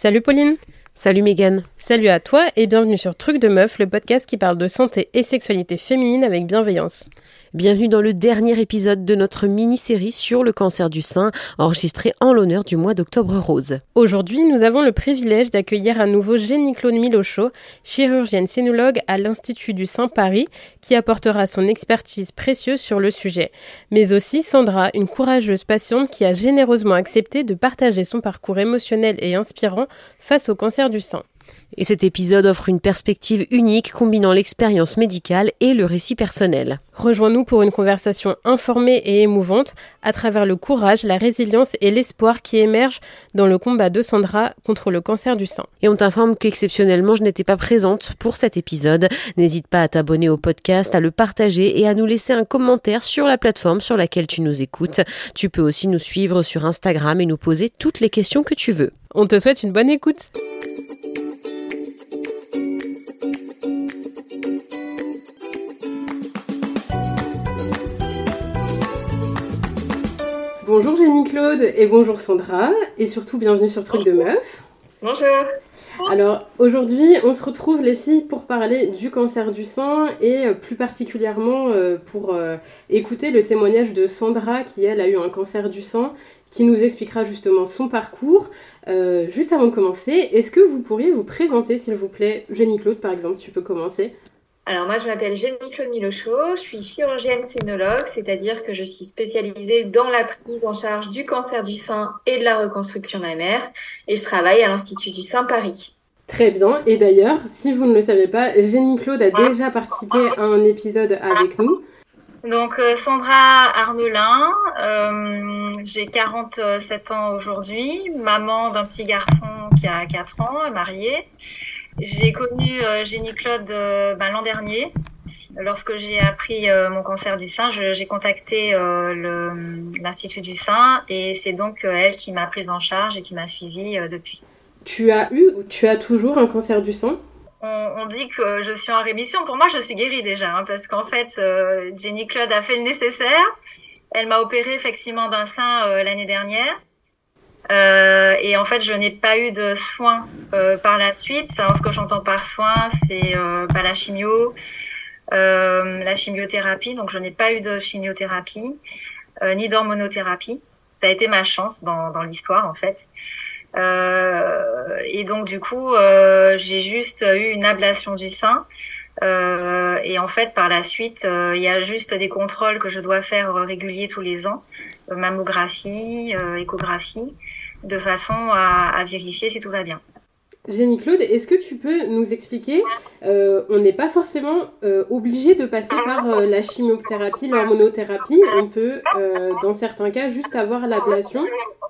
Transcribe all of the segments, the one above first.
Salut Pauline. Salut Megan Salut à toi et bienvenue sur Truc de Meuf, le podcast qui parle de santé et sexualité féminine avec bienveillance. Bienvenue dans le dernier épisode de notre mini-série sur le cancer du sein, enregistré en l'honneur du mois d'octobre rose. Aujourd'hui, nous avons le privilège d'accueillir à nouveau Jenny Claude Milochaud, chirurgienne sénologue à l'Institut du Sein Paris, qui apportera son expertise précieuse sur le sujet. Mais aussi Sandra, une courageuse patiente qui a généreusement accepté de partager son parcours émotionnel et inspirant face au cancer du sein. Et cet épisode offre une perspective unique combinant l'expérience médicale et le récit personnel. Rejoins-nous pour une conversation informée et émouvante à travers le courage, la résilience et l'espoir qui émergent dans le combat de Sandra contre le cancer du sein. Et on t'informe qu'exceptionnellement je n'étais pas présente pour cet épisode. N'hésite pas à t'abonner au podcast, à le partager et à nous laisser un commentaire sur la plateforme sur laquelle tu nous écoutes. Tu peux aussi nous suivre sur Instagram et nous poser toutes les questions que tu veux. On te souhaite une bonne écoute. Bonjour Jenny Claude et bonjour Sandra et surtout bienvenue sur Truc de Meuf. Bonjour. Alors aujourd'hui on se retrouve les filles pour parler du cancer du sein et euh, plus particulièrement euh, pour euh, écouter le témoignage de Sandra qui elle a eu un cancer du sein qui nous expliquera justement son parcours. juste avant de commencer, est-ce que vous pourriez vous présenter s'il vous plaît? Jenny Claude par exemple, tu peux commencer alors moi, je m'appelle Jenny Claude Milochaud, je suis chirurgienne scénologue, c'est-à-dire que je suis spécialisée dans la prise en charge du cancer du sein et de la reconstruction mammaire, et je travaille à l'Institut du Sein Paris. Très bien, et d'ailleurs, si vous ne le savez pas, Jenny Claude a déjà participé à un épisode avec nous. Donc euh, Sandra Arnelin, euh, j'ai 47 ans aujourd'hui, maman d'un petit garçon qui a 4 ans, mariée. J'ai connu euh, Jenny Claude euh, ben, l'an dernier. Lorsque j'ai appris euh, mon cancer du sein, j'ai contacté l'Institut du sein et c'est donc elle qui m'a prise en charge et qui m'a suivie depuis. Tu as eu ou tu as toujours un cancer du sein? On, dit que je suis en rémission. Pour moi, je suis guérie déjà, hein, parce qu'en fait, Jenny Claude a fait le nécessaire. Elle m'a opéré effectivement d'un sein l'année dernière. Euh, et en fait, je n'ai pas eu de soins euh, par la suite. Alors, ce que j'entends par soins, c'est euh, bah, la chimio, euh, la chimiothérapie. Donc, je n'ai pas eu de chimiothérapie euh, ni d'hormonothérapie. Ça a été ma chance dans, dans l'histoire, en fait. et donc, du coup, j'ai juste eu une ablation du sein. et en fait, par la suite, il y a juste des contrôles que je dois faire réguliers tous les ans mammographie, échographie de façon à, vérifier si tout va bien. Jenny Claude, est-ce que tu peux nous expliquer euh, On n'est pas forcément euh, obligé de passer par euh, la chimiothérapie, l'hormonothérapie. On peut, dans certains cas, juste avoir l'ablation.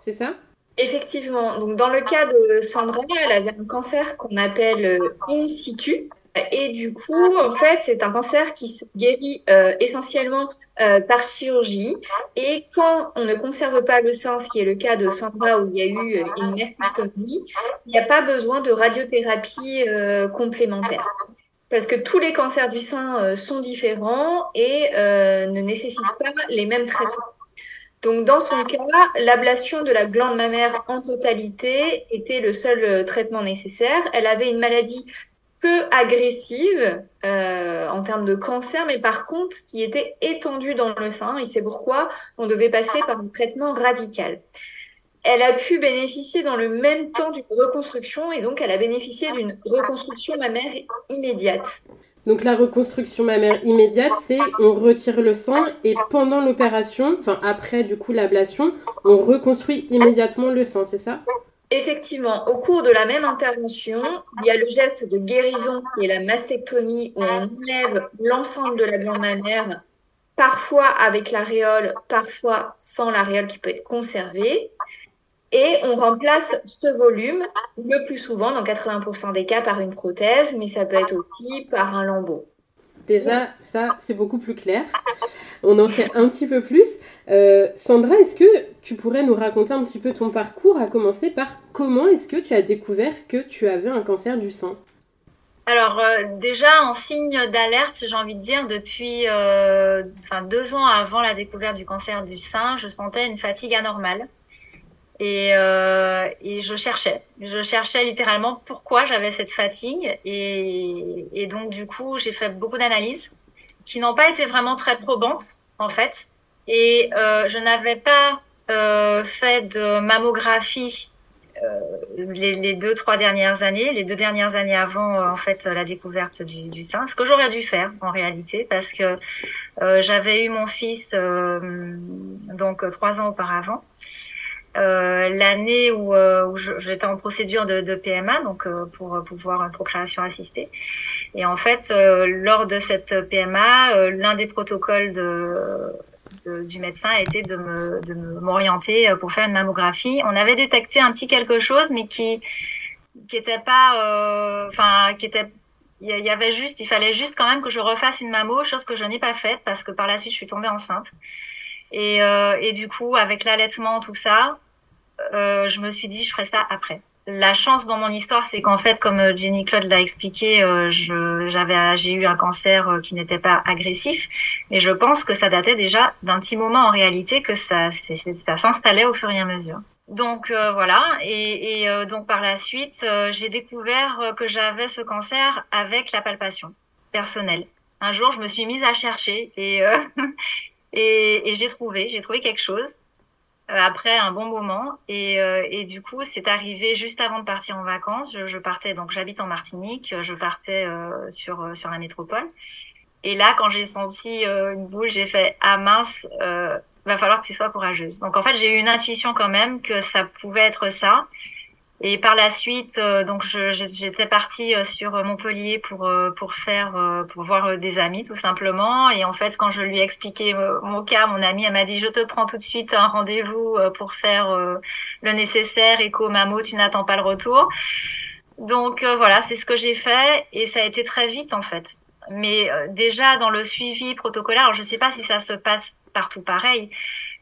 C'est ça? Effectivement. Donc, dans le cas de Sandra, elle avait un cancer qu'on appelle in situ. Et du coup, en fait, c'est un cancer qui se guérit essentiellement euh, par chirurgie. Et quand on ne conserve pas le sein, ce qui est le cas de Sandra où il y a eu euh, une mastectomie, il n'y a pas besoin de radiothérapie euh, complémentaire. Parce que tous les cancers du sein sont différents et ne nécessitent pas les mêmes traitements. Donc, dans son cas, l'ablation de la glande mammaire en totalité était le seul traitement nécessaire. Elle avait une maladie peu agressive euh, en termes de cancer, mais par contre qui était étendue dans le sein, et c'est pourquoi on devait passer par un traitement radical. Elle a pu bénéficier dans le même temps d'une reconstruction, et donc elle a bénéficié d'une reconstruction mammaire immédiate. Donc la reconstruction mammaire immédiate, c'est on retire le sein et pendant l'opération, enfin après du coup l'ablation, on reconstruit immédiatement le sein, c'est ça? Effectivement, au cours de la même intervention, il y a le geste de guérison qui est la mastectomie où on enlève l'ensemble de la glande mammaire, parfois avec l'aréole, parfois sans l'aréole qui peut être conservée. Et on remplace ce volume le plus souvent, dans 80% des cas, par une prothèse, mais ça peut être aussi par un lambeau. Déjà, ça, c'est beaucoup plus clair. On en sait un petit peu plus. Euh, Sandra, est-ce que tu pourrais nous raconter un petit peu ton parcours, à commencer par comment est-ce que tu as découvert que tu avais un cancer du sein alors euh, déjà en signe d'alerte, j'ai envie de dire depuis euh, deux ans avant la découverte du cancer du sein, je sentais une fatigue anormale. Et, je cherchais, je cherchais littéralement pourquoi j'avais cette fatigue. Et, donc, du coup, j'ai fait beaucoup d'analyses qui n'ont pas été vraiment très probantes, en fait. Et euh, je n'avais pas euh, fait de mammographie euh, les, les, deux, trois dernières années, les deux dernières années avant, euh, en fait, la découverte du, du sein. Ce que j'aurais dû faire, en réalité, parce que euh, j'avais eu mon fils, donc, trois ans auparavant. Euh, l'année où, euh, où j'étais en procédure de, de PMA, donc euh, pour pouvoir une procréation assistée. Et en fait, lors de cette PMA, l'un des protocoles de, du médecin a été de me de m'orienter pour faire une mammographie. On avait détecté un petit quelque chose, mais qui qui était pas, enfin, qui était il y avait juste, il fallait juste quand même que je refasse une mammo, chose que je n'ai pas faite parce que par la suite je suis tombée enceinte. Et, euh, et du coup, avec l'allaitement, tout ça, euh, je me suis dit, je ferai ça après. La chance dans mon histoire, c'est qu'en fait, comme euh, Jenny Claude l'a expliqué, euh, j'avais, j'ai eu un cancer euh, qui n'était pas agressif, mais je pense que ça datait déjà d'un petit moment en réalité que ça, ça s'installait au fur et à mesure. Donc euh, voilà, et, donc par la suite, j'ai découvert que j'avais ce cancer avec la palpation personnelle. Un jour, je me suis mise à chercher et Et, j'ai trouvé, j'ai trouvé quelque chose euh, après un bon moment. Et, euh, et du coup, c'est arrivé juste avant de partir en vacances. Je, je partais, donc j'habite en Martinique, je partais euh, sur, sur la métropole. Et là, quand j'ai senti une boule, j'ai fait Ah mince, va falloir que tu sois courageuse. Donc en fait, j'ai eu une intuition quand même que ça pouvait être ça. Et par la suite, euh, donc j'étais partie euh, sur Montpellier pour euh, pour faire pour voir des amis tout simplement. Et en fait, quand je lui ai expliqué mon cas, mon amie elle m'a dit je te prends tout de suite un rendez-vous pour faire le nécessaire. Écho mammo, tu n'attends pas le retour. Donc voilà, c'est ce que j'ai fait et ça a été très vite en fait. Mais déjà dans le suivi protocolaire, alors je sais pas si ça se passe partout pareil,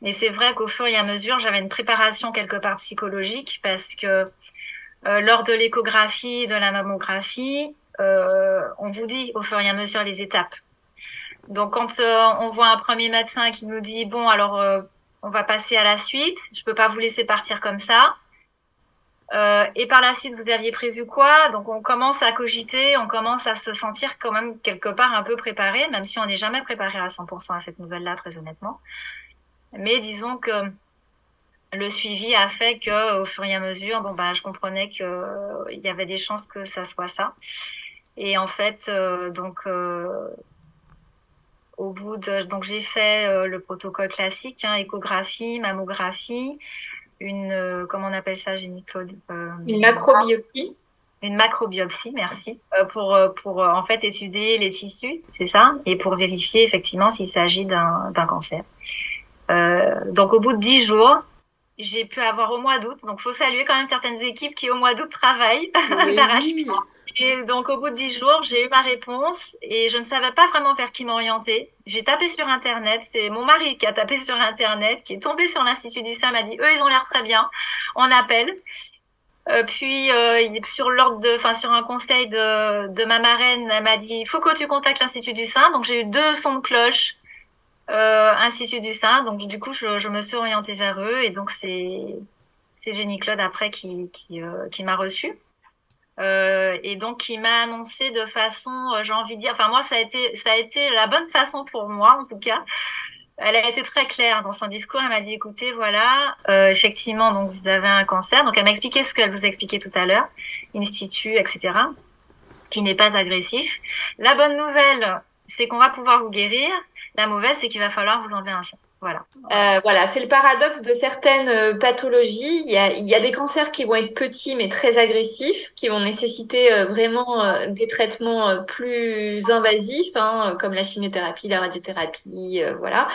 mais c'est vrai qu'au fur et à mesure, j'avais une préparation quelque part psychologique parce que euh, lors de l'échographie, de la mammographie, euh, on vous dit au fur et à mesure les étapes. Donc quand euh, on voit un premier médecin qui nous dit bon alors on va passer à la suite, je peux pas vous laisser partir comme ça. et par la suite, vous aviez prévu quoi? Donc, on commence à cogiter, on commence à se sentir quand même quelque part un peu préparé, même si on n'est jamais préparé à 100% à cette nouvelle-là, très honnêtement. Mais disons que le suivi a fait que au fur et à mesure, bon bah je comprenais que euh, il y avait des chances que ça soit ça. Et en fait, euh, donc euh, au bout de donc j'ai fait le protocole classique, hein, échographie, mammographie, une comment on appelle ça, Jenny Claude Une macrobiopsie. Une macrobiopsie, merci, pour pour en fait étudier les tissus, c'est ça, et pour vérifier effectivement s'il s'agit d'un d'un cancer. donc au bout de dix jours, j'ai pu avoir au mois d'août. Donc, faut saluer quand même certaines équipes qui au mois d'août travaillent d'arrache-pied. Et donc, au bout de dix jours, j'ai eu ma réponse et je ne savais pas vraiment vers qui m'orienter. J'ai tapé sur Internet. C'est mon mari qui a tapé sur Internet, qui est tombé sur l'Institut du sein, m'a dit, eux, ils ont l'air très bien. On appelle. Euh, puis euh, sur l'ordre de, enfin sur un conseil de, de ma marraine, elle m'a dit, il faut que tu contactes l'Institut du sein. Donc j'ai eu deux sons de cloche euh, Institut du sein. Donc du coup, je, je, me suis orientée vers eux et donc c'est c'est Jenny Claude après qui qui, euh, qui m'a reçue. Euh, et donc qui m'a annoncé de façon, euh, j'ai envie de dire, enfin moi ça a été ça a été la bonne façon pour moi en tout cas. Elle a été très claire dans son discours. Elle m'a dit, écoutez, voilà, euh, effectivement, donc vous avez un cancer. Donc elle m'a expliqué ce qu'elle vous a expliqué tout à l'heure, institut, etc., qui n'est pas agressif. La bonne nouvelle, c'est qu'on va pouvoir vous guérir. La mauvaise, c'est qu'il va falloir vous enlever un sein. Voilà. Euh, voilà, c'est le paradoxe de certaines euh, pathologies. Il y, a, il y, a, des cancers qui vont être petits mais très agressifs, qui vont nécessiter euh, vraiment euh, des traitements plus invasifs, hein, comme la chimiothérapie, la radiothérapie, voilà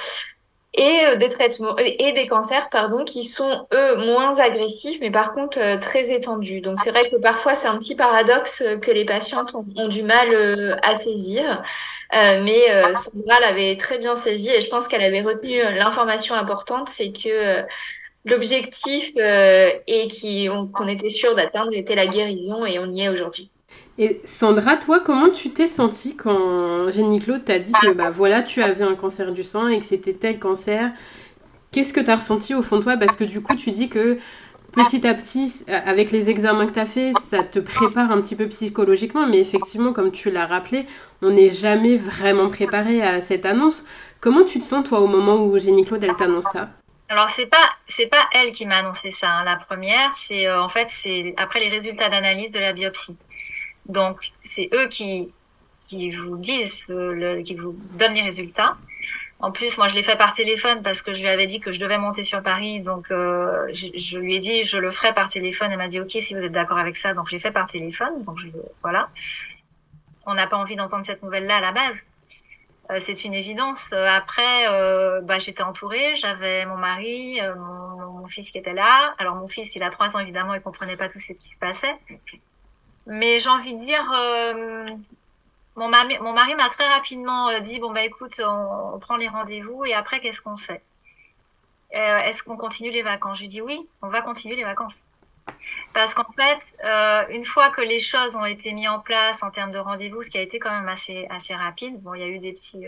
et euh, des traitements et des cancers pardon qui sont eux moins agressifs mais par contre euh, très étendus. Donc c'est vrai que parfois c'est un petit paradoxe que les patientes ont, du mal euh, à saisir, mais Sandra l'avait très bien saisi et je pense qu'elle avait retenu l'information importante, c'est que l'objectif et qu'on était sûr d'atteindre était la guérison et on y est aujourd'hui. Et Sandra, toi, comment tu t'es sentie quand Jenny Claude t'a dit que bah voilà, tu avais un cancer du sein et que c'était tel cancer? Qu'est-ce que tu as ressenti au fond de toi? Parce que du coup, tu dis que petit à petit, avec les examens que tu as fait, ça te prépare un petit peu psychologiquement, mais effectivement, comme tu l'as rappelé, on n'est jamais vraiment préparé à cette annonce. Comment tu te sens, toi, au moment où Jenny Claude, elle t'annonce ça? Alors c'est pas c'est pas elle qui m'a annoncé ça. Hein. La première, c'est euh, en fait c'est après les résultats d'analyse de la biopsie. Donc c'est eux qui qui vous disent le, qui vous donnent les résultats. En plus, moi je l'ai fait par téléphone parce que je lui avais dit que je devais monter sur Paris. Donc euh, je, je, lui ai dit je le ferai par téléphone. Elle m'a dit ok si vous êtes d'accord avec ça. Donc je l'ai fait par téléphone. Donc je, voilà. On n'a pas envie d'entendre cette nouvelle là à la base. Euh, c'est une évidence. Euh, après, euh, bah, j'étais entourée, j'avais mon mari, mon, fils qui était là. Alors mon fils, il a trois ans évidemment, il comprenait pas tout ce qui se passait. Mais j'ai envie de dire, mon mari, mon mari m'a très rapidement dit bon bah écoute, on, prend les rendez-vous et après qu'est-ce qu'on fait? Est-ce qu'on continue les vacances? Je lui dis oui, on va continuer les vacances. Parce qu'en fait, euh, une fois que les choses ont été mises en place en termes de rendez-vous, ce qui a été quand même assez, assez rapide, bon, il y a eu des petits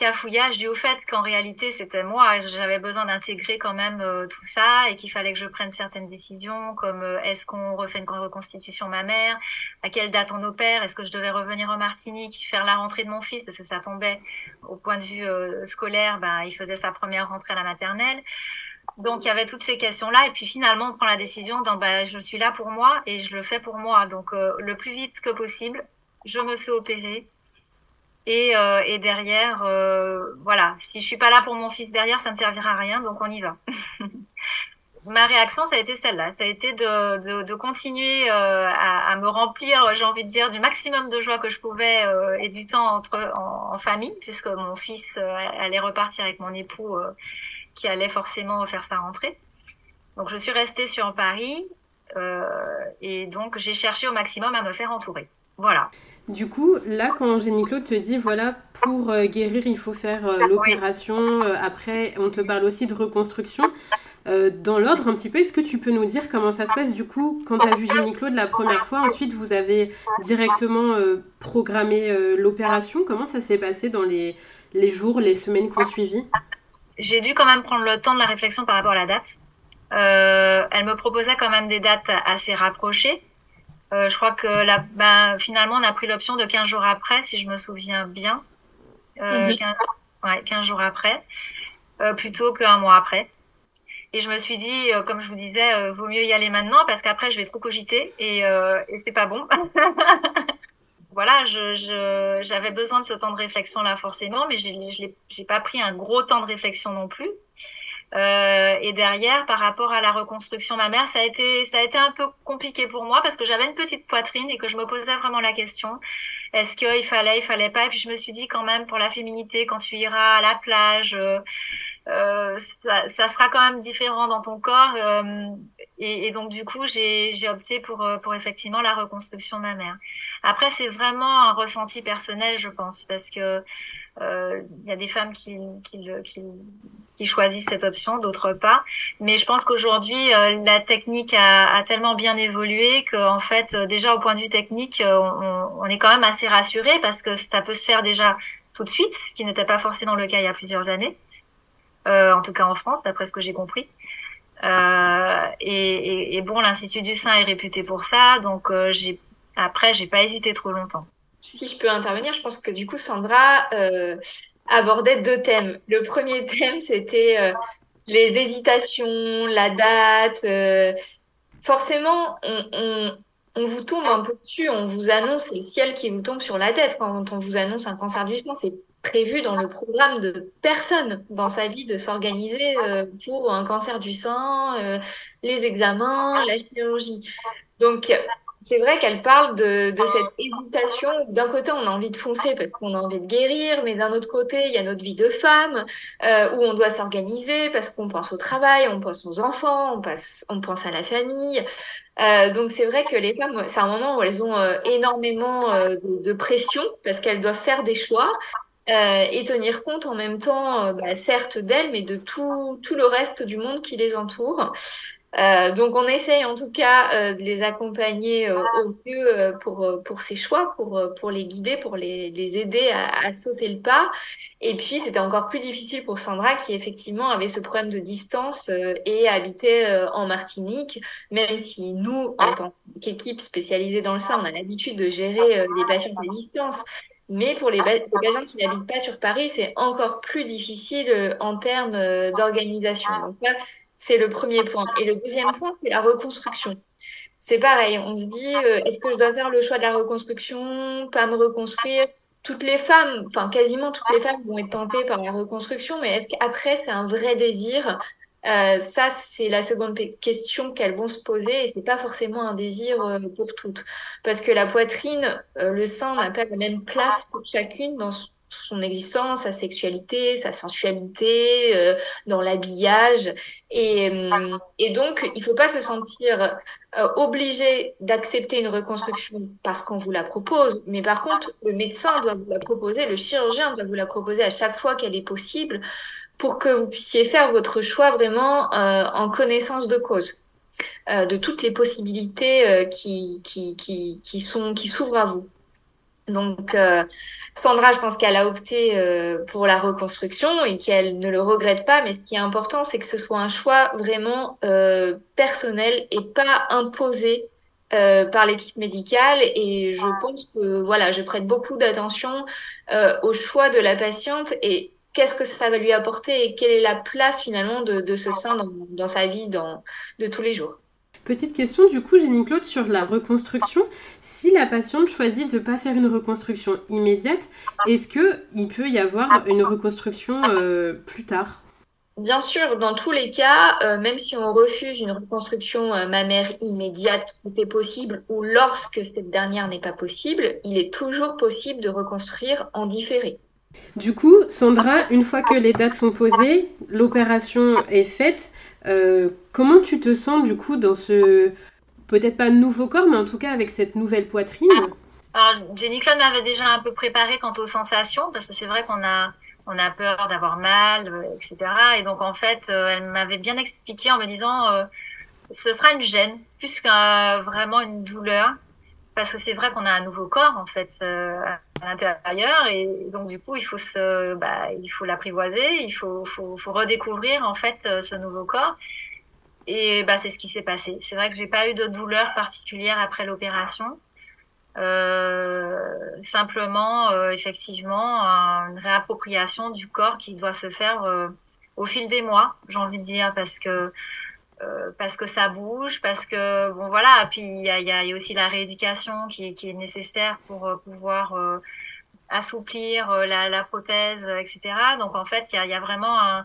cafouillages dû au fait qu'en réalité, c'était moi, j'avais besoin d'intégrer quand même euh, tout ça et qu'il fallait que je prenne certaines décisions, comme euh, est-ce qu'on refait une reconstitution mammaire, à quelle date on opère, est-ce que je devais revenir en Martinique, faire la rentrée de mon fils, parce que ça tombait au point de vue euh, scolaire, ben, il faisait sa première rentrée à la maternelle. Donc il y avait toutes ces questions-là. Et puis finalement on prend la décision dans bah, je suis là pour moi et je le fais pour moi. Donc le plus vite que possible, je me fais opérer et, euh, et derrière euh, voilà, si je suis pas là pour mon fils derrière, ça ne servira à rien donc on y va. Ma réaction, ça a été celle-là. Ça a été de, continuer à, à, me remplir, j'ai envie de dire, du maximum de joie que je pouvais et du temps entre en, en, famille, puisque mon fils allait repartir avec mon époux qui allait forcément faire sa rentrée. Donc je suis restée sur Paris euh, et donc j'ai cherché au maximum à me faire entourer. Voilà. Du coup, là, quand Jenny Claude te dit, voilà, pour euh, guérir, il faut faire euh, l'opération, euh, après, on te parle aussi de reconstruction. Dans l'ordre, un petit peu, est-ce que tu peux nous dire comment ça se passe du coup quand tu as vu Jenny Claude la première fois Ensuite, vous avez directement programmé l'opération? Comment ça s'est passé dans les, les jours, les semaines qui ont suivi? J'ai dû quand même prendre le temps de la réflexion par rapport à la date. Elle me proposait quand même des dates assez rapprochées. Euh, je crois que la, ben, finalement, on a pris l'option de 15 jours après, si je me souviens bien. Euh, 15, mhm. ouais, 15 jours après, euh, plutôt qu'un mois après. Et je me suis dit, euh, comme je vous disais, euh, vaut mieux y aller maintenant parce qu'après, je vais trop cogiter et, et c'est pas bon. voilà, je, j'avais besoin de ce temps de réflexion là forcément, mais je n'ai pas pris un gros temps de réflexion non plus. Euh, et derrière, par rapport à la reconstruction mammaire, ça a été, ça a été un peu compliqué pour moi parce que j'avais une petite poitrine et que je me posais vraiment la question est-ce qu'il fallait, il fallait pas? Et puis je me suis dit quand même pour la féminité, quand tu iras à la plage, euh, euh ça, ça, sera quand même différent dans ton corps. Euh, et, donc, du coup, j'ai opté pour, pour effectivement la reconstruction mammaire. Après, c'est vraiment un ressenti personnel, je pense, parce que il y a des femmes qui, qui, qui, qui choisissent cette option, d'autres pas. Mais je pense qu'aujourd'hui, euh, la technique a, a, tellement bien évolué qu'en fait, déjà au point de vue technique, on, on, est quand même assez rassuré parce que ça peut se faire déjà tout de suite, ce qui n'était pas forcément le cas il y a plusieurs années, euh, en tout cas en France, d'après ce que j'ai compris. Euh, et, et, et, bon, l'Institut du sein est réputé pour ça, donc euh, après, j'ai pas hésité trop longtemps. Si je peux intervenir, je pense que du coup, Sandra euh, abordait deux thèmes. Le premier thème, c'était euh, les hésitations, la date. Euh, forcément, on, vous tombe un peu dessus, on vous annonce, c'est le ciel qui vous tombe sur la tête quand on vous annonce un cancer du sein. C'est prévu dans le programme de personne dans sa vie de s'organiser euh, pour un cancer du sein, les examens, la chirurgie. Donc, c'est vrai qu'elle parle de, de cette hésitation. D'un côté, on a envie de foncer parce qu'on a envie de guérir, mais d'un autre côté, il y a notre vie de femme euh, où on doit s'organiser parce qu'on pense au travail, on pense aux enfants, on, passe, on pense à la famille. Euh, donc c'est vrai que les femmes, c'est un moment où elles ont euh, énormément de, pression parce qu'elles doivent faire des choix et tenir compte en même temps, bah, certes d'elles, mais de tout, tout le reste du monde qui les entoure. Euh, donc on essaye en tout cas euh, de les accompagner euh, au mieux pour, pour ces choix, pour, pour les guider, pour les, les aider à, à, sauter le pas. Et puis c'était encore plus difficile pour Sandra qui effectivement avait ce problème de distance et habitait en Martinique, même si nous, en tant qu'équipe spécialisée dans le sein, on a l'habitude de gérer les patients à distance. Mais pour les, les patients qui n'habitent pas sur Paris, c'est encore plus difficile en termes d'organisation. Donc là, c'est le premier point. Et le deuxième point, c'est la reconstruction. C'est pareil, on se dit, euh, est-ce que je dois faire le choix de la reconstruction, pas me reconstruire? Toutes les femmes, enfin quasiment toutes les femmes vont être tentées par la reconstruction, mais est-ce qu'après c'est un vrai désir? Euh, ça, c'est la seconde question qu'elles vont se poser et c'est pas forcément un désir euh, pour toutes. Parce que la poitrine, le sein n'a pas la même place pour chacune dans son existence, sa sexualité, sa sensualité, euh, dans l'habillage. Et, euh, donc, il faut pas se sentir euh, obligé d'accepter une reconstruction parce qu'on vous la propose. Mais par contre, le médecin doit vous la proposer, le chirurgien doit vous la proposer à chaque fois qu'elle est possible pour que vous puissiez faire votre choix vraiment en connaissance de cause. de toutes les possibilités qui sont qui s'ouvrent à vous. Donc euh, Sandra, je pense qu'elle a opté euh, pour la reconstruction et qu'elle ne le regrette pas. Mais ce qui est important, c'est que ce soit un choix vraiment euh, personnel et pas imposé par l'équipe médicale. Et je pense que voilà, je prête beaucoup d'attention au choix de la patiente et qu'est-ce que ça va lui apporter et quelle est la place finalement de, ce sein dans, sa vie de tous les jours. Petite question du coup, Jenny Claude, sur la reconstruction. Si la patiente choisit de ne pas faire une reconstruction immédiate, est-ce qu'il peut y avoir une reconstruction euh, plus tard? Bien sûr, dans tous les cas, euh, même si on refuse une reconstruction euh, mammaire immédiate qui était possible ou lorsque cette dernière n'est pas possible, il est toujours possible de reconstruire en différé. Du coup, Sandra, une fois que les dates sont posées, l'opération est faite, comment tu te sens du coup dans ce, peut-être pas nouveau corps, mais en tout cas avec cette nouvelle poitrine? Alors, Jenny Claude m'avait déjà un peu préparé quant aux sensations, parce que c'est vrai qu'on a, on a peur d'avoir mal, euh, etc. Et donc, en fait, euh, elle m'avait bien expliqué en me disant, ce sera une gêne, plus qu'un vraiment une douleur parce que c'est vrai qu'on a un nouveau corps en fait euh, à l'intérieur et donc du coup il faut se bah, il faut l'apprivoiser il faut, faut, faut redécouvrir en fait euh, ce nouveau corps. Et bah c'est ce qui s'est passé. C'est vrai que j'ai pas eu de douleur particulière après l'opération. Euh, simplement euh, effectivement une réappropriation du corps qui doit se faire au fil des mois j'ai envie de dire parce que euh, parce que ça bouge, parce que bon voilà, puis il y a, aussi la rééducation qui est, nécessaire pour euh, pouvoir euh, assouplir la, prothèse, etc. Donc en fait, il y a, vraiment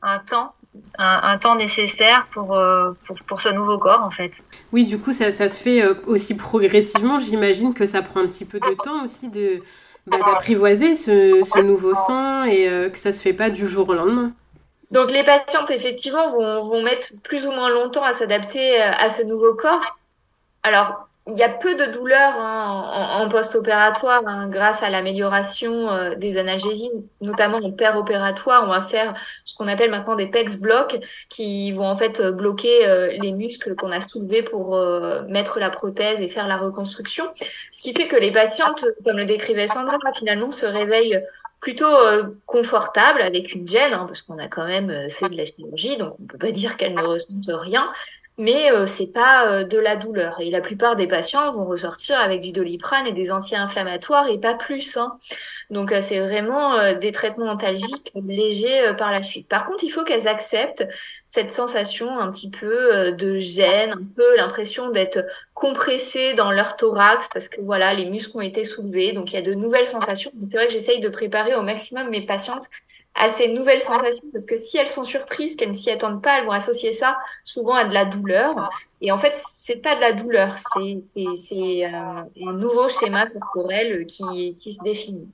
un, temps, un, temps nécessaire pour, pour, ce nouveau corps en fait. Oui, du coup, ça, se fait aussi progressivement. J'imagine que ça prend un petit peu de temps aussi de bah, d'apprivoiser ce, ce, nouveau sein et que ça se fait pas du jour au lendemain. Donc les patientes, effectivement, vont, vont mettre plus ou moins longtemps à s'adapter euh, à ce nouveau corps. Alors, il y a peu de douleurs hein, en, post-opératoire hein, grâce à l'amélioration euh, des analgésies, notamment en opératoire. On va faire ce qu'on appelle maintenant des PEX blocs qui vont en fait euh, bloquer les muscles qu'on a soulevés pour mettre la prothèse et faire la reconstruction. Ce qui fait que les patientes, comme le décrivait Sandra, finalement se réveillent plutôt euh, confortable avec une gêne, hein, parce qu'on a quand même euh, fait de la chirurgie, donc on peut pas dire qu'elle ne ressente rien, mais euh, c'est pas de la douleur. Et la plupart des patients vont ressortir avec du doliprane et des anti-inflammatoires et pas plus. Hein. Donc c'est vraiment des traitements antalgiques légers par la suite. Par contre, il faut qu'elles acceptent cette sensation un petit peu de gêne, un peu l'impression d'être compressées dans leur thorax parce que voilà, les muscles ont été soulevés. Donc il y a de nouvelles sensations. C'est vrai que j'essaye de préparer au maximum mes patientes à ces nouvelles sensations parce que si elles sont surprises, qu'elles ne s'y attendent pas, elles vont associer ça souvent à de la douleur. Et en fait, c'est pas de la douleur, c'est c'est euh, un nouveau schéma corporel qui qui se définit.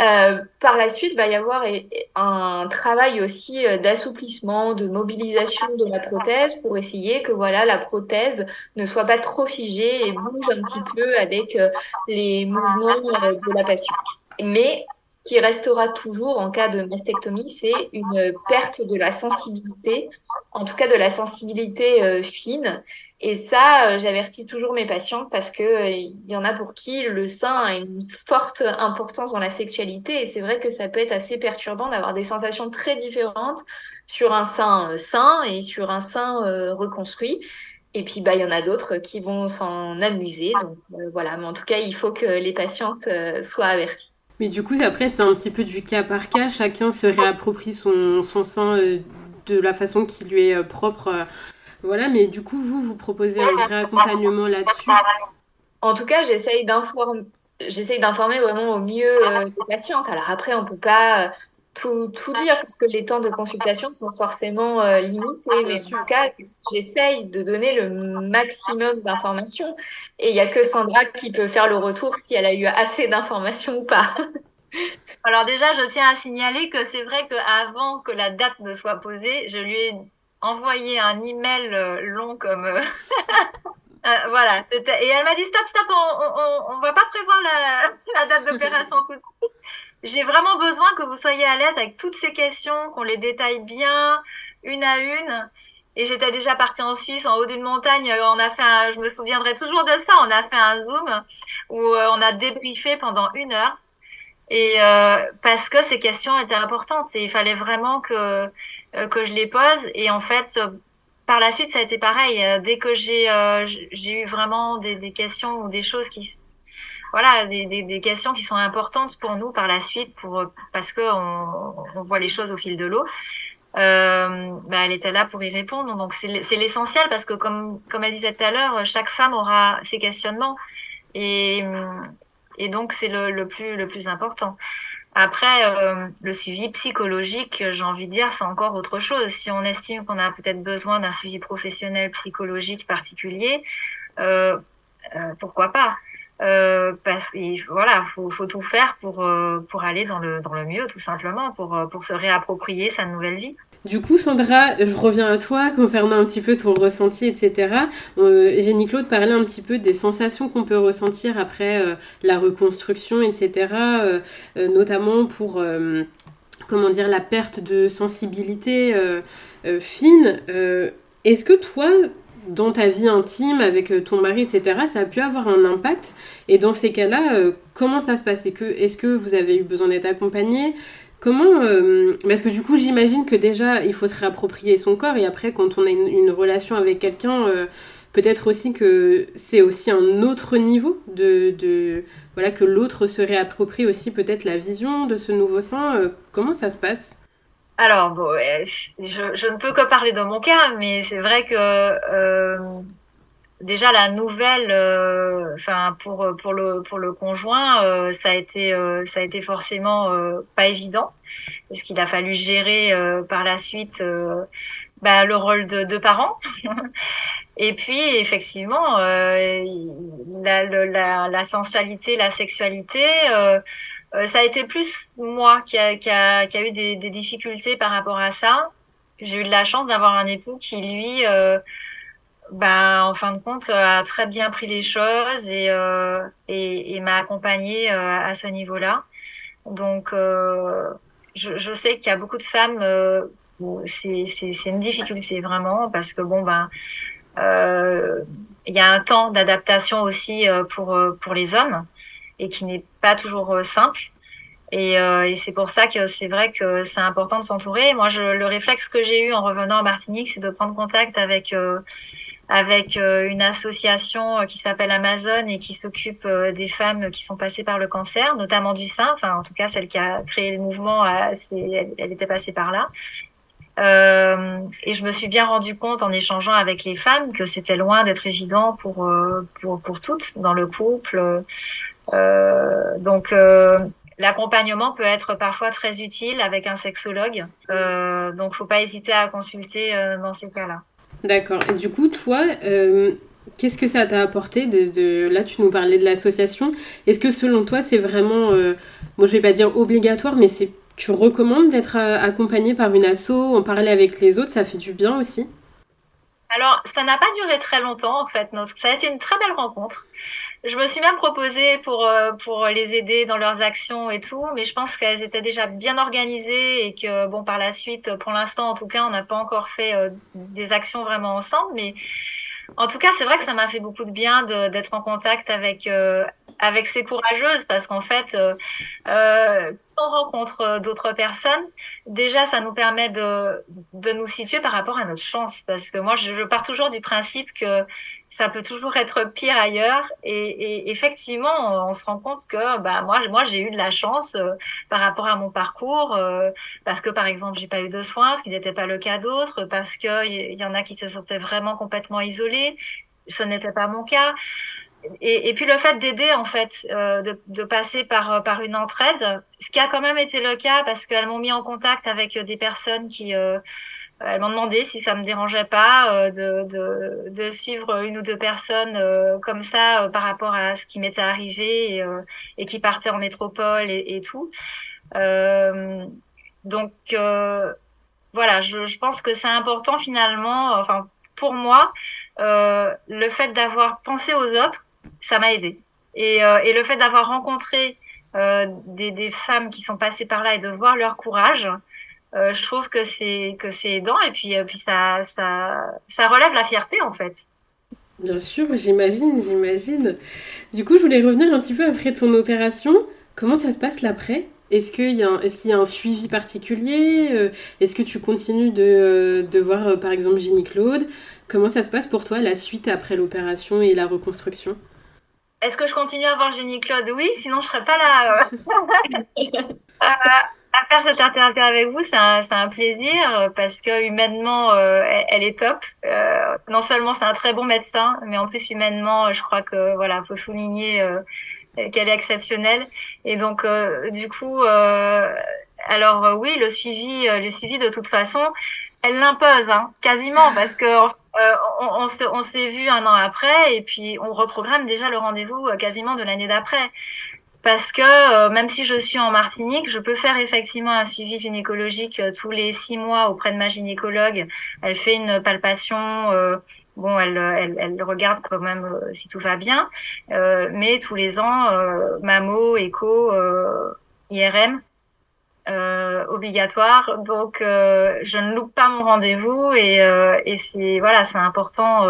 Euh, par la suite, va y avoir un travail aussi euh, d'assouplissement, de mobilisation de la prothèse pour essayer que voilà la prothèse ne soit pas trop figée et bouge un petit peu avec les mouvements de la patiente. Mais qui restera toujours en cas de mastectomie, c'est une perte de la sensibilité, en tout cas de la sensibilité euh, fine. Et ça, euh, j'avertis toujours mes patients parce que euh, il y en a pour qui le sein a une forte importance dans la sexualité et c'est vrai que ça peut être assez perturbant d'avoir des sensations très différentes sur un sein sain et sur un sein reconstruit. Et puis, bah, il y en a d'autres qui vont s'en amuser. Donc, voilà. Mais en tout cas, il faut que les patientes soient averties. Mais du coup, après, c'est un petit peu du cas par cas. Chacun se réapproprie son, son sein euh, de la façon qui lui est euh, propre. Euh. Voilà, mais du coup, vous, vous proposez un vrai accompagnement là-dessus? En tout cas, j'essaye d'informer. J'essaye d'informer vraiment au mieux les patientes. Alors après, on peut pas tout, tout dire, parce que les temps de consultation sont forcément euh, limités. Ah, mais en tout cas, j'essaye de donner le maximum d'informations. Et il n'y a que Sandra qui peut faire le retour si elle a eu assez d'informations ou pas. Alors déjà, je tiens à signaler que c'est vrai qu'avant que la date ne soit posée, je lui ai envoyé un email euh, long comme... Euh, voilà. Et elle m'a dit, stop, stop, on ne va pas prévoir la, la date d'opération tout de suite j'ai vraiment besoin que vous soyez à l'aise avec toutes ces questions, qu'on les détaille bien, une à une. Et j'étais déjà partie en Suisse, en haut d'une montagne. On a fait un, je me souviendrai toujours de ça. On a fait un zoom où euh, on a débriefé pendant une heure. Et euh, parce que ces questions étaient importantes et il fallait vraiment que euh, que je les pose. Et en fait, par la suite, ça a été pareil. Dès que j'ai j'ai eu vraiment des, des questions ou des choses qui voilà des, des, des, questions qui sont importantes pour nous par la suite pour parce que on, on voit les choses au fil de l'eau. Euh, bah, elle était là pour y répondre. Donc c'est l'essentiel parce que comme comme elle disait tout à l'heure, chaque femme aura ses questionnements et et donc c'est le, le, plus le plus important. Après, euh, le suivi psychologique, j'ai envie de dire, c'est encore autre chose. Si on estime qu'on a peut-être besoin d'un suivi professionnel psychologique particulier, euh, euh pourquoi pas? Euh, parce qu'il voilà, faut, tout faire pour, euh, pour aller dans le, dans le mieux, tout simplement, pour, euh, pour se réapproprier sa nouvelle vie. Du coup, Sandra, je reviens à toi concernant un petit peu ton ressenti, etc. Euh, Jenny Claude parlait un petit peu des sensations qu'on peut ressentir après la reconstruction, etc. notamment pour, comment dire, la perte de sensibilité fine. Est-ce que toi, dans ta vie intime avec euh, ton mari, etc., ça a pu avoir un impact. Et dans ces cas-là, euh, comment ça se passe? Est-ce que vous avez eu besoin d'être accompagné? Comment euh, Parce que du coup, j'imagine que déjà, il faut se réapproprier son corps. Et après, quand on a une, relation avec quelqu'un, peut-être aussi que c'est aussi un autre niveau de, de voilà que l'autre se réapproprie aussi peut-être la vision de ce nouveau sein. comment ça se passe? Alors, bon, je, ne peux que parler de mon cas, mais c'est vrai que euh, déjà la nouvelle, euh, enfin pour pour le pour le conjoint, euh, ça a été ça a été forcément pas évident parce qu'il a fallu gérer par la suite bah, le rôle de, de parent. Et puis effectivement, la, la, la, sensualité, la sexualité. Euh, ça a été plus moi qui a, qui a, qui a eu des, des, difficultés par rapport à ça. J'ai eu de la chance d'avoir un époux qui, lui, euh, bah, en fin de compte, a très bien pris les choses et, euh, et, et m'a accompagné euh, à ce niveau-là. Donc, euh, je, je, sais qu'il y a beaucoup de femmes, euh, c'est une difficulté vraiment parce que, bon, ben, il y a un temps d'adaptation aussi pour, pour les hommes et qui n'est pas toujours euh, simple. Et, euh, et c'est pour ça que c'est vrai que c'est important de s'entourer. Moi, je, le réflexe que j'ai eu en revenant en Martinique, c'est de prendre contact avec euh, avec une association qui s'appelle Amazon et qui s'occupe des femmes qui sont passées par le cancer, notamment du sein. Enfin, en tout cas, celle qui a créé le mouvement, elle, elle était passée par là. Euh, et je me suis bien rendu compte en échangeant avec les femmes que c'était loin d'être évident pour, pour, pour toutes dans le couple. Euh, donc euh, L'accompagnement peut être parfois très utile avec un sexologue, euh, donc faut pas hésiter à consulter euh, dans ces cas-là. D'accord. Et du coup, toi, euh, qu'est-ce que ça t'a apporté de, de, Là, tu nous parlais de l'association. Est-ce que selon toi, c'est vraiment, moi je vais pas dire obligatoire, mais c'est tu recommandes d'être accompagné par une asso, en parler avec les autres, ça fait du bien aussi? Alors, ça n'a pas duré très longtemps, en fait. Ça a été une très belle rencontre. Je me suis même proposée pour, euh, pour les aider dans leurs actions et tout, mais je pense qu'elles étaient déjà bien organisées et que, bon, par la suite, pour l'instant, en tout cas, on n'a pas encore fait euh, des actions vraiment ensemble, mais en tout cas, c'est vrai que ça m'a fait beaucoup de bien d'être en contact avec, euh, avec ces courageuses parce qu'en fait, euh, euh, on rencontre d'autres personnes, déjà, ça nous permet de, de nous situer par rapport à notre chance parce que moi, je pars toujours du principe que ça peut toujours être pire ailleurs. Et, et, effectivement, on se rend compte que bah, moi, moi j'ai eu de la chance euh, par rapport à mon parcours, euh, parce que par exemple, j'ai pas eu de soins, ce qui n'était pas le cas d'autres, parce qu'il y, en a qui se sentaient vraiment complètement isolés. Ce n'était pas mon cas. Et, puis le fait d'aider en fait, euh, de, de, passer par par une entraide, ce qui a quand même été le cas parce qu'elles m'ont mis en contact avec des personnes qui euh, elles m'ont demandé si ça me dérangeait pas euh, de, de, de, suivre une ou deux personnes euh, comme ça euh, par rapport à ce qui m'était arrivé et, et, qui partaient en métropole et, et tout. donc voilà, je, je, pense que c'est important finalement, enfin pour moi, le fait d'avoir pensé aux autres, ça m'a aidé. Et, et, le fait d'avoir rencontré des, des, femmes qui sont passées par là et de voir leur courage, euh, je trouve que c'est que c'est aidant et puis euh, puis ça, ça ça relève la fierté en fait. Bien sûr, j'imagine, j'imagine. Du coup, je voulais revenir un petit peu après ton opération. Comment ça se passe l'après? Est-ce qu'il y, a un, est qu'il y a un suivi particulier? Euh, Est-ce que tu continues de, de voir, par exemple, Ginny Claude? Comment ça se passe pour toi, la suite après l'opération et la reconstruction? Est-ce que je continue à voir Ginny Claude? Oui, sinon je serais pas là. à faire cette interview avec vous, c'est un, un, plaisir euh, parce que humainement, euh, elle, est top. Euh, non seulement c'est un très bon médecin, mais en plus humainement, je crois que voilà, faut souligner euh, qu'elle est exceptionnelle. Et donc, du coup, alors oui, le suivi, le suivi de toute façon, elle l'impose hein, quasiment parce que on, on s'est vu un an après et puis on reprogramme déjà le rendez-vous quasiment de l'année d'après parce que euh, même si je suis en Martinique, je peux faire effectivement un suivi gynécologique euh, tous les six mois auprès de ma gynécologue. Elle fait une palpation. Euh, bon, elle, elle, elle, regarde quand même si tout va bien, mais tous les ans, mammo, écho, IRM, obligatoire. Donc, je ne loupe pas mon rendez-vous et, et c'est voilà, c'est important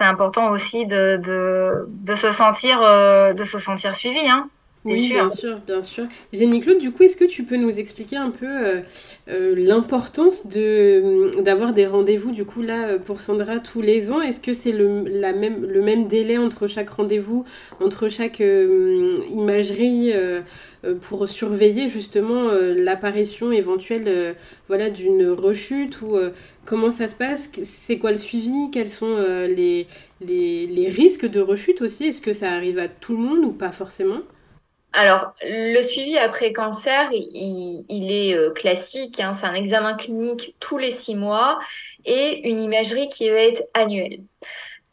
c'est important aussi de, de, de, se sentir euh, de se sentir suivi hein oui, sûr. bien sûr, bien sûr. Jenny Claude, du coup, est-ce que tu peux nous expliquer un peu euh, euh, l'importance de d'avoir des rendez-vous du coup là pour Sandra tous les ans? Est-ce que c'est le, la même, le même délai entre chaque rendez-vous, entre chaque imagerie pour surveiller justement l'apparition éventuelle voilà d'une rechute ou Comment ça se passe C'est quoi le suivi Quels sont euh, les, risques de rechute aussi Est-ce que ça arrive à tout le monde ou pas forcément? Alors, le suivi après cancer, il, il est euh, classique. Hein, c'est un examen clinique tous les six mois et une imagerie qui va être annuelle.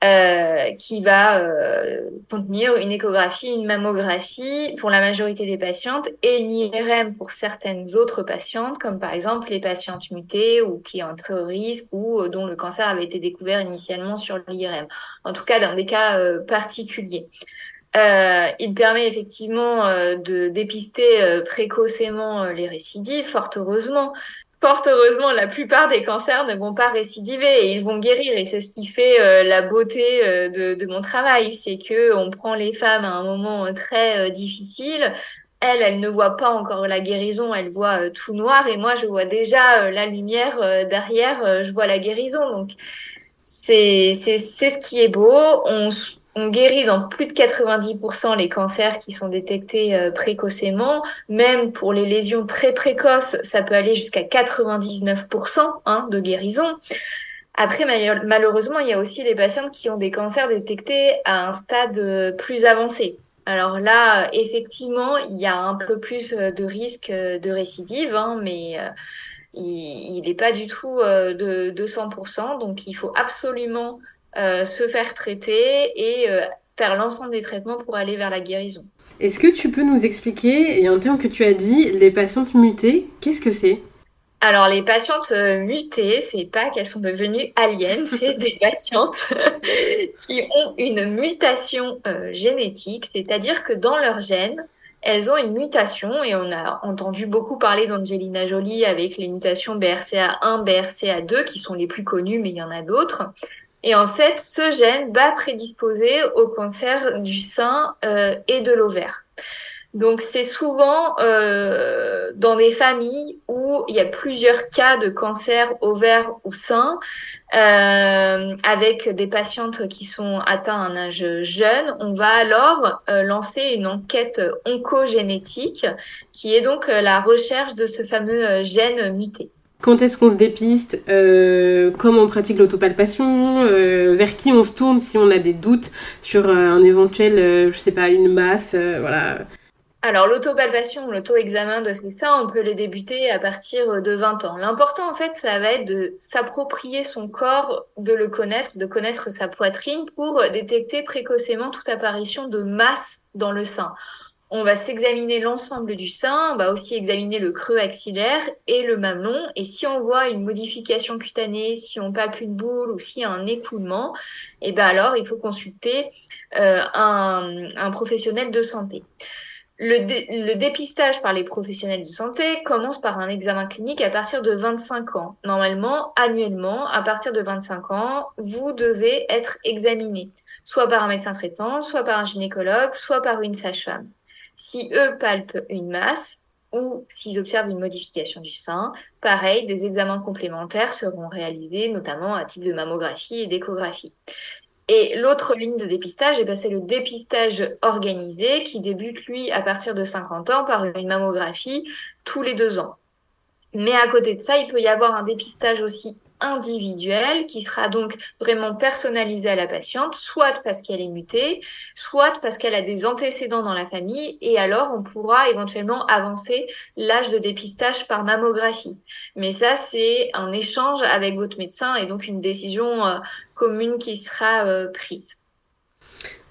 Euh, qui va euh, contenir une échographie, une mammographie pour la majorité des patientes et une IRM pour certaines autres patientes, comme par exemple les patientes mutées ou qui très haut risque ou euh, dont le cancer avait été découvert initialement sur l'IRM. En tout cas, dans des cas particuliers. Euh, il permet effectivement de dépister précocement les récidives, fort heureusement, fort heureusement, la plupart des cancers ne vont pas récidiver et ils vont guérir. Et c'est ce qui fait euh, la beauté euh, de, de, mon travail, c'est que on prend les femmes à un moment très euh, difficile. Elle, elle ne voit pas encore la guérison, elle voit tout noir et moi, je vois déjà la lumière derrière, je vois la guérison. Donc, c'est c'est ce qui est beau. On guérit dans plus de 90% les cancers qui sont détectés euh, précocement. Même pour les lésions très précoces, ça peut aller jusqu'à 99% hein, de guérison. Après, malheureusement, il y a aussi des patientes qui ont des cancers détectés à un stade euh, plus avancé. Alors là, effectivement, il y a un peu plus euh, de risque de récidive, hein, mais il n'est pas du tout de, de 100%. Donc, il faut absolument se faire traiter et euh, faire l'ensemble des traitements pour aller vers la guérison. Est-ce que tu peux nous expliquer, et un terme que tu as dit, les patientes mutées, qu'est-ce que c'est? Alors, les patientes euh, mutées, c'est pas qu'elles sont devenues aliens, c'est des patientes qui ont une mutation euh, génétique, c'est-à-dire que dans leur gène, elles ont une mutation et on a entendu beaucoup parler d'Angelina Jolie avec les mutations BRCA1, BRCA2 qui sont les plus connues, mais il y en a d'autres. Et en fait, ce gène va prédisposer au cancer du sein euh, et de l'ovaire. Donc c'est souvent euh, dans des familles où il y a plusieurs cas de cancer ovaire ou sein, euh, avec des patientes qui sont atteintes à un âge jeune. On va alors lancer une enquête oncogénétique qui est donc la recherche de ce fameux gène muté. Quand est-ce qu'on se dépiste euh, Comment on pratique l'autopalpation euh, Vers qui on se tourne si on a des doutes sur un éventuel, je sais pas, une masse Voilà. Alors, l'autopalpation, l'auto-examen de ces seins, on peut les débuter à partir de 20 ans. L'important, en fait, ça va être de s'approprier son corps, de le connaître, de connaître sa poitrine pour détecter précocement toute apparition de masse dans le sein. On va s'examiner l'ensemble du sein, on va aussi examiner le creux axillaire et le mamelon. Et si on voit une modification cutanée, si on palpe une boule ou s'il y a un écoulement, et eh ben alors il faut consulter euh, un, un professionnel de santé. Le, dépistage par les professionnels de santé commence par un examen clinique à partir de 25 ans. Normalement, annuellement, à partir de 25 ans, vous devez être examiné, soit par un médecin traitant, soit par un gynécologue, soit par une sage-femme. Si eux palpent une masse ou s'ils observent une modification du sein, pareil, des examens complémentaires seront réalisés, notamment à type de mammographie et d'échographie. Et l'autre ligne de dépistage, eh ben, c'est le dépistage organisé qui débute, lui, à partir de 50 ans par une mammographie tous les deux ans. Mais à côté de ça, il peut y avoir un dépistage aussi individuelle qui sera donc vraiment personnalisée à la patiente, soit parce qu'elle est mutée, soit parce qu'elle a des antécédents dans la famille, et alors on pourra éventuellement avancer l'âge de dépistage par mammographie. Mais ça, c'est un échange avec votre médecin et donc une décision euh, commune qui sera euh, prise.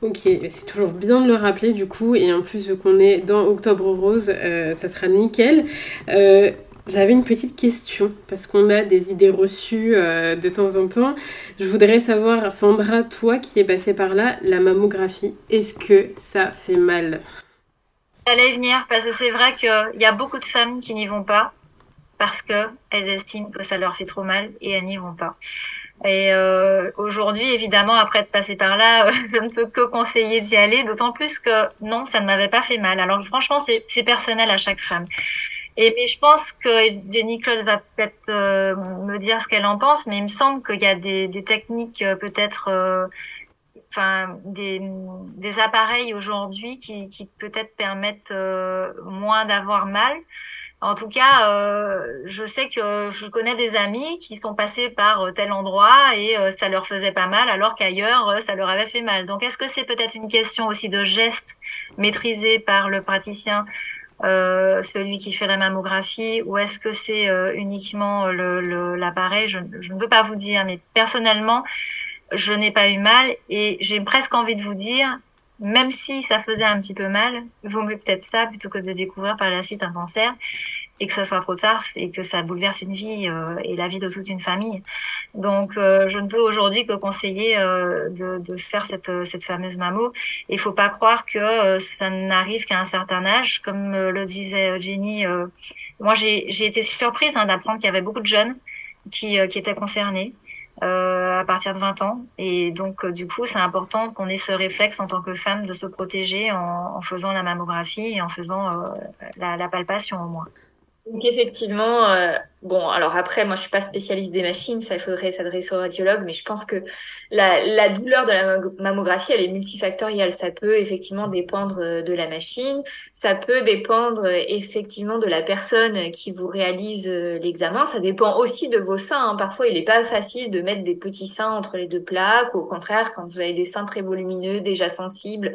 Ok, c'est toujours bien de le rappeler du coup, et en plus vu qu'on est dans Octobre Rose, euh, ça sera nickel. J'avais une petite question, parce qu'on a des idées reçues euh, de temps en temps. Je voudrais savoir, Sandra, toi qui es passée par là, la mammographie, est-ce que ça fait mal? Allez venir, parce que c'est vrai qu'il y a beaucoup de femmes qui n'y vont pas, parce qu'elles estiment que ça leur fait trop mal et elles n'y vont pas. Et euh, aujourd'hui, évidemment, après être passée par là, je ne peux que conseiller d'y aller, d'autant plus que non, ça ne m'avait pas fait mal. Alors franchement, c'est personnel à chaque femme. Et mais je pense que Jenny Claude va peut-être euh, me dire ce qu'elle en pense, mais il me semble qu'il y a des, des techniques euh, peut-être, euh, enfin des, des appareils aujourd'hui qui, qui peut-être permettent moins d'avoir mal. En tout cas, je sais que je connais des amis qui sont passés par tel endroit et ça leur faisait pas mal, alors qu'ailleurs ça leur avait fait mal. Donc, est-ce que c'est peut-être une question aussi de geste maîtrisé par le praticien? Euh, celui qui fait la mammographie ou est-ce que c'est euh, uniquement l'appareil? Je, je, ne peux pas vous dire, mais personnellement, je n'ai pas eu mal et j'ai presque envie de vous dire, même si ça faisait un petit peu mal, vaut mieux peut-être ça plutôt que de découvrir par la suite un cancer et que ça soit trop tard et que ça bouleverse une vie euh, et la vie de toute une famille. Donc, euh, je ne peux aujourd'hui que conseiller euh, de, de, faire cette, cette fameuse mammo. Il faut pas croire que ça n'arrive qu'à un certain âge, comme le disait Jenny. moi, j'ai été surprise hein, d'apprendre qu'il y avait beaucoup de jeunes qui, qui étaient concernés. Euh, à partir de 20 ans. Et donc, du coup, c'est important qu'on ait ce réflexe en tant que femme de se protéger en, en faisant la mammographie et en faisant euh, la, la palpation au moins. Donc effectivement, euh, bon, alors après, moi je suis pas spécialiste des machines, ça faudrait s'adresser au radiologue, mais je pense que la, douleur de la mammographie, elle est multifactorielle. Ça peut effectivement dépendre euh, de la machine, ça peut dépendre euh, effectivement de la personne qui vous réalise l'examen, ça dépend aussi de vos seins. Hein. Parfois, il n'est pas facile de mettre des petits seins entre les deux plaques, au contraire, quand vous avez des seins très volumineux, déjà sensibles,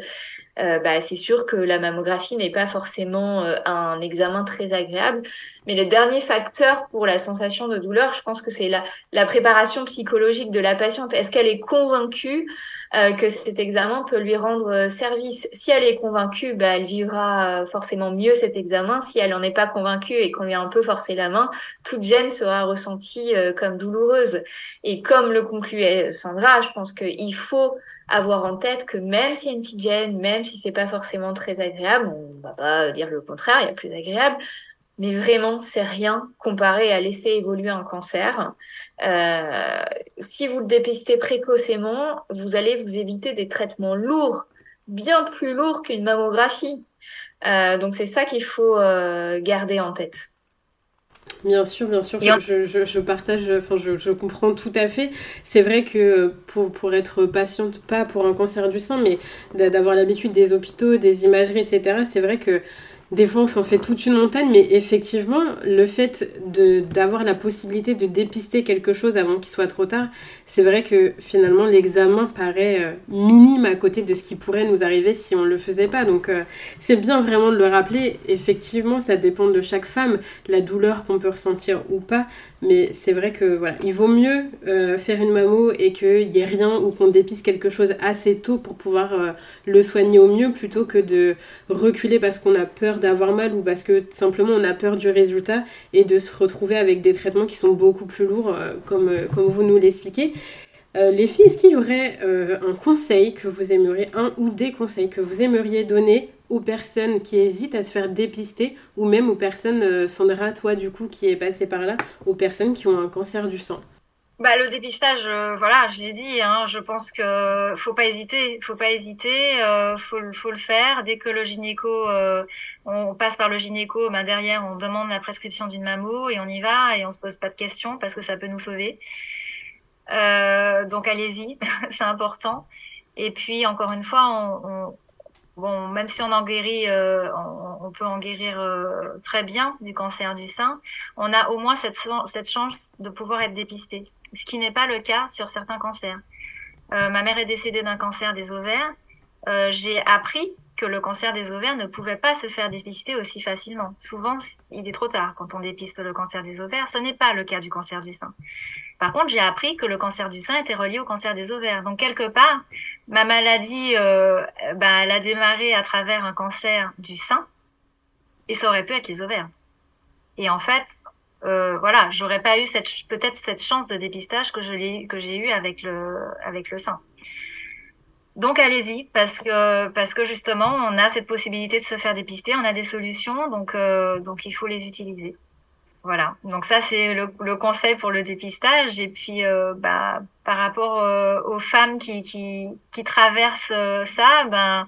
euh, bah, c'est sûr que la mammographie n'est pas forcément euh, un examen très agréable. Mais le dernier facteur pour pour la sensation de douleur, je pense que c'est la, préparation psychologique de la patiente. Est-ce qu'elle est convaincue euh, que cet examen peut lui rendre euh, service? Si elle est convaincue, bah, elle vivra forcément mieux cet examen. Si elle n'en est pas convaincue et qu'on lui a un peu forcé la main, toute gêne sera ressentie comme douloureuse. Et comme le concluait Sandra, je pense qu'il faut avoir en tête que même s'il y a une petite gêne, même si c'est pas forcément très agréable, on va pas dire le contraire, il y a plus agréable, mais vraiment c'est rien comparé à laisser évoluer un cancer. Euh, si vous le dépistez précocement, vous allez vous éviter des traitements lourds, bien plus lourds qu'une mammographie. Euh, donc c'est ça qu'il faut euh, garder en tête. Bien sûr, bien sûr, je, je, je, partage, enfin, je, je, comprends tout à fait. C'est vrai que pour, pour être patiente, pas pour un cancer du sein, mais d'avoir l'habitude des hôpitaux, des imageries, etc., c'est vrai que des fois, on s'en fait toute une montagne, mais effectivement, le fait d'avoir la possibilité de dépister quelque chose avant qu'il soit trop tard, c'est vrai que finalement, l'examen paraît euh, minime à côté de ce qui pourrait nous arriver si on ne le faisait pas. Donc, euh, c'est bien vraiment de le rappeler. Effectivement, ça dépend de chaque femme, la douleur qu'on peut ressentir ou pas. Mais c'est vrai que voilà, il vaut mieux euh, faire une mammo et qu'il n'y ait rien ou qu'on dépiste quelque chose assez tôt pour pouvoir euh, le soigner au mieux plutôt que de reculer parce qu'on a peur d'avoir mal ou parce que simplement on a peur du résultat et de se retrouver avec des traitements qui sont beaucoup plus lourds euh, comme vous nous l'expliquez. Les filles, est-ce qu'il y aurait un conseil que vous aimeriez, un ou des conseils que vous aimeriez donner aux personnes qui hésitent à se faire dépister ou même aux personnes, euh, Sandra, toi du coup qui est passée par là, aux personnes qui ont un cancer du sang? Bah, le dépistage, euh, voilà, je l'ai dit, hein, je pense que faut pas hésiter, faut pas hésiter, euh, faut, faut le faire. Dès que le gynéco, euh, on passe par le gynéco, ben derrière on demande la prescription d'une mammo et on y va et on se pose pas de questions parce que ça peut nous sauver. Donc allez-y, c'est important. Et puis encore une fois, on, on, bon, même si on en guérit, euh, on, peut en guérir euh, très bien du cancer du sein, on a au moins cette, chance de pouvoir être dépisté, ce qui n'est pas le cas sur certains cancers. Euh, ma mère est décédée d'un cancer des ovaires. J'ai appris que le cancer des ovaires ne pouvait pas se faire dépister aussi facilement. Souvent, il est trop tard quand on dépiste le cancer des ovaires. Ce n'est pas le cas du cancer du sein. Par contre, j'ai appris que le cancer du sein était relié au cancer des ovaires. Donc, quelque part, ma maladie, euh, ben, elle a démarré à travers un cancer du sein et ça aurait pu être les ovaires. Et en fait, euh, voilà, j'aurais pas eu cette peut-être cette chance de dépistage que je que j'ai eu avec le avec le sein. Donc allez-y parce que parce que justement on a cette possibilité de se faire dépister, on a des solutions donc euh, donc il faut les utiliser. Voilà, donc ça c'est le, conseil pour le dépistage. Et puis euh, bah, par rapport euh, aux femmes qui traversent euh, ça, ben,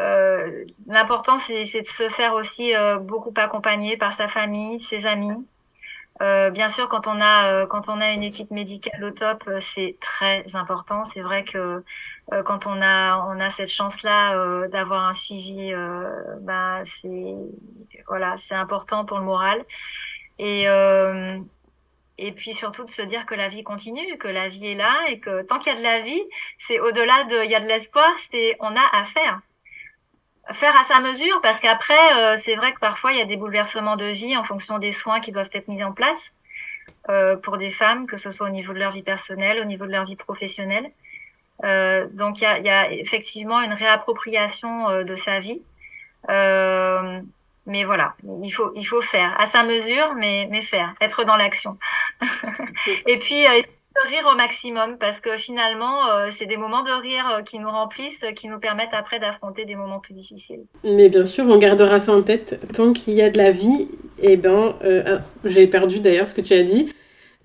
euh, l'important c'est de se faire aussi beaucoup accompagner par sa famille, ses amis. bien sûr, quand on a quand on a une équipe médicale au top, c'est très important. C'est vrai que quand on a on a cette chance là d'avoir un suivi, ben c'est voilà, c'est important pour le moral. Et, euh, et puis surtout de se dire que la vie continue, que la vie est là et que tant qu'il y a de la vie, c'est au-delà de, il y a de l'espoir, c'est on a à faire. Faire à sa mesure parce qu'après, euh, c'est vrai que parfois il y a des bouleversements de vie en fonction des soins qui doivent être mis en place euh, pour des femmes, que ce soit au niveau de leur vie personnelle, au niveau de leur vie professionnelle. Euh, donc il y a, y a, effectivement une réappropriation euh, de sa vie. Euh, mais voilà, il faut, il faut faire à sa mesure, mais, mais faire, être dans l'action. et puis, euh, rire au maximum parce que finalement, euh, c'est des moments de rire euh, qui nous remplissent, qui nous permettent après d'affronter des moments plus difficiles. Mais bien sûr, on gardera ça en tête tant qu'il y a de la vie. Et eh ben, ah, j'ai perdu d'ailleurs ce que tu as dit.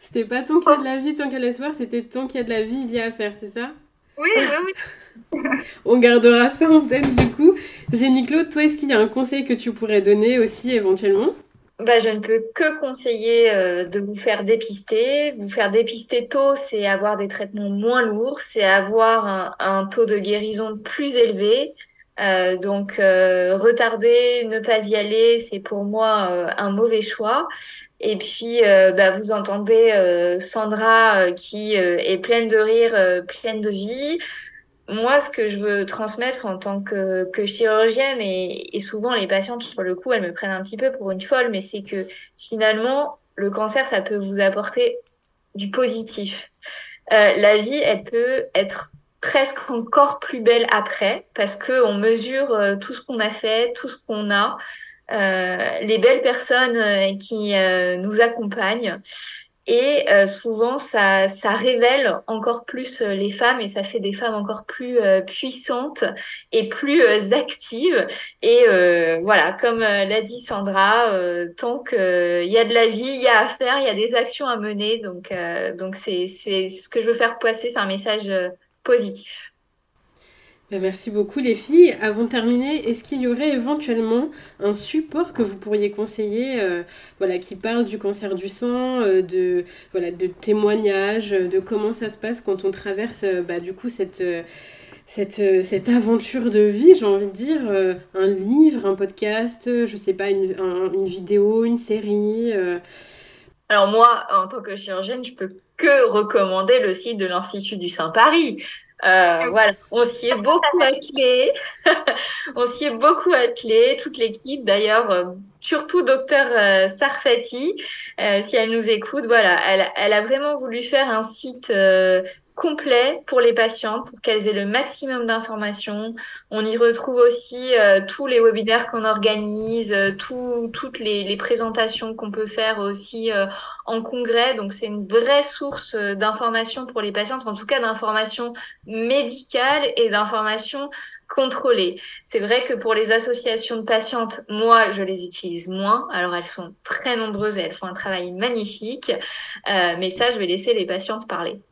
c'était pas tant qu'il y a de la vie, tant qu'il y a l'espoir, c'était tant qu'il y a de la vie, il y a à faire, c'est ça? Oui, oui, oui. On gardera ça en tête du coup. Jenny Claude, toi, est-ce qu'il y a un conseil que tu pourrais donner aussi éventuellement? Bah, je ne peux que conseiller euh, de vous faire dépister. Vous faire dépister tôt, c'est avoir des traitements moins lourds, c'est avoir un, taux de guérison plus élevé. Euh, donc euh, retarder, ne pas y aller, c'est pour moi un mauvais choix. Et puis bah, vous entendez Sandra qui est pleine de rire, pleine de vie moi, ce que je veux transmettre en tant que, chirurgienne, et, souvent les patientes, sur le coup, elles me prennent un petit peu pour une folle, mais c'est que finalement, le cancer, ça peut vous apporter du positif. Euh, la vie, elle peut être presque encore plus belle après, parce que on mesure euh, tout ce qu'on a fait, tout ce qu'on a, euh, les belles personnes qui nous accompagnent. Et euh, souvent, ça, ça révèle encore plus euh, les femmes et ça fait des femmes encore plus euh, puissantes et plus actives. Et voilà, comme l'a dit Sandra, tant qu'il y a de la vie, il y a à faire, il y a des actions à mener. Donc, donc c'est, c'est ce que je veux faire passer, c'est un message positif. Bah, merci beaucoup les filles. Avant de terminer, est-ce qu'il y aurait éventuellement un support que vous pourriez conseiller euh, voilà, qui parle du cancer du sang, euh, de, voilà, de témoignages, de comment ça se passe quand on traverse euh, bah, du coup cette, cette, cette aventure de vie, j'ai envie de dire, un livre, un podcast, je sais pas, une, un, une vidéo, une série Alors moi, en tant que chirurgienne, je peux que recommander le site de l'Institut du Saint-Paris. Euh, voilà, on s'y est beaucoup attelé. on s'y est beaucoup attelé, toute l'équipe. D'ailleurs, euh, surtout docteur euh, Sarfati, euh, si elle nous écoute, voilà, elle, elle, a vraiment voulu faire un site complet pour les patientes, pour qu'elles aient le maximum d'informations. On y retrouve aussi euh, tous les webinaires qu'on organise, euh, tout, toutes les, les présentations qu'on peut faire aussi euh, en congrès. Donc c'est une vraie source d'informations pour les patientes, en tout cas d'informations médicales et d'informations contrôlées. C'est vrai que pour les associations de patientes, moi, je les utilise moins. Alors elles sont très nombreuses et elles font un travail magnifique. mais ça, je vais laisser les patientes parler.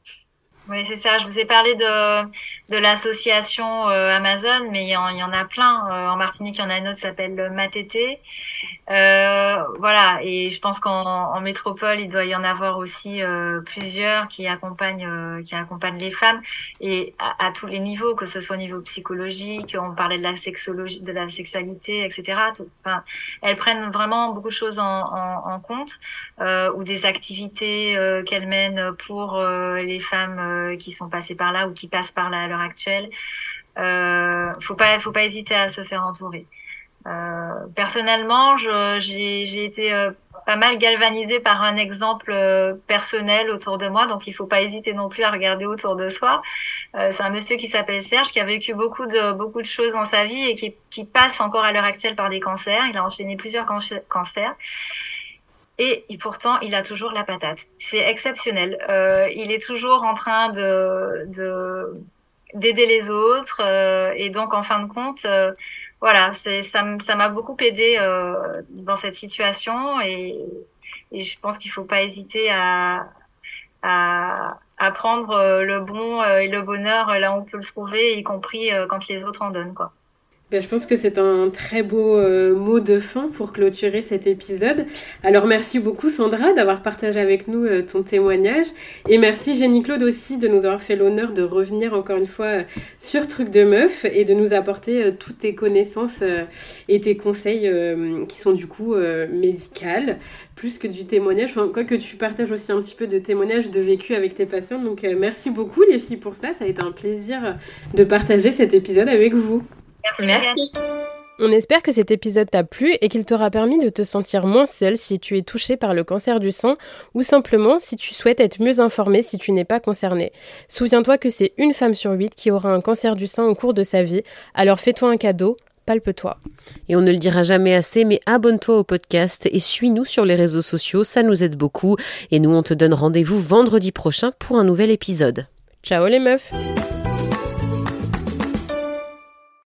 Oui, c'est ça. Je vous ai parlé de, de l'association euh, Amazon, mais il y, y, en, a plein. Euh, en Martinique, il y en a une autre qui s'appelle Matété. Euh, voilà. Et je pense qu'en en métropole, il doit y en avoir aussi euh, plusieurs qui accompagnent, euh, qui accompagnent les femmes et à, tous les niveaux, que ce soit au niveau psychologique, on parlait de la sexologie, de la sexualité, etc. Tout, enfin, elles prennent vraiment beaucoup de choses en, en, en compte ou des activités qu'elles mènent pour les femmes euh, qui sont passés par là ou qui passent par là actuelle. Euh, faut pas, faut pas hésiter à se faire entourer. Euh, personnellement, j'ai été euh, pas mal galvanisée par un exemple euh, personnel autour de moi, donc il faut pas hésiter non plus à regarder autour de soi. C'est un monsieur qui s'appelle Serge, qui a vécu beaucoup de beaucoup de choses dans sa vie et qui, qui passe encore à l'heure actuelle par des cancers. Il a enchaîné plusieurs cancers. Et, pourtant, il a toujours la patate. C'est exceptionnel. Il est toujours en train de d'aider les autres. Euh, et donc, en fin de compte, euh, voilà, c'est ça m'a beaucoup aidé euh, dans cette situation. Et, je pense qu'il faut pas hésiter à, à, à prendre le bon et le bonheur là où on peut le trouver, y compris quand les autres en donnent, quoi. Ben, je pense que c'est un très beau euh, mot de fin pour clôturer cet épisode. Alors merci beaucoup Sandra d'avoir partagé avec nous euh, ton témoignage et merci Jenny Claude aussi de nous avoir fait l'honneur de revenir encore une fois euh, sur Truc de Meuf et de nous apporter toutes tes connaissances et tes conseils qui sont du coup médicales plus que du témoignage. Enfin, quoi que tu partages aussi un petit peu de témoignage de vécu avec tes patients. Donc merci beaucoup les filles pour ça. Ça a été un plaisir de partager cet épisode avec vous. Merci. On espère que cet épisode t'a plu et qu'il t'aura permis de te sentir moins seul si tu es touché par le cancer du sein ou simplement si tu souhaites être mieux informé si tu n'es pas concerné. Souviens-toi que c'est une femme sur huit qui aura un cancer du sein au cours de sa vie, alors fais-toi un cadeau, palpe-toi. Et on ne le dira jamais assez, mais abonne-toi au podcast et suis-nous sur les réseaux sociaux, ça nous aide beaucoup. Et nous, on te donne rendez-vous vendredi prochain pour un nouvel épisode. Ciao les meufs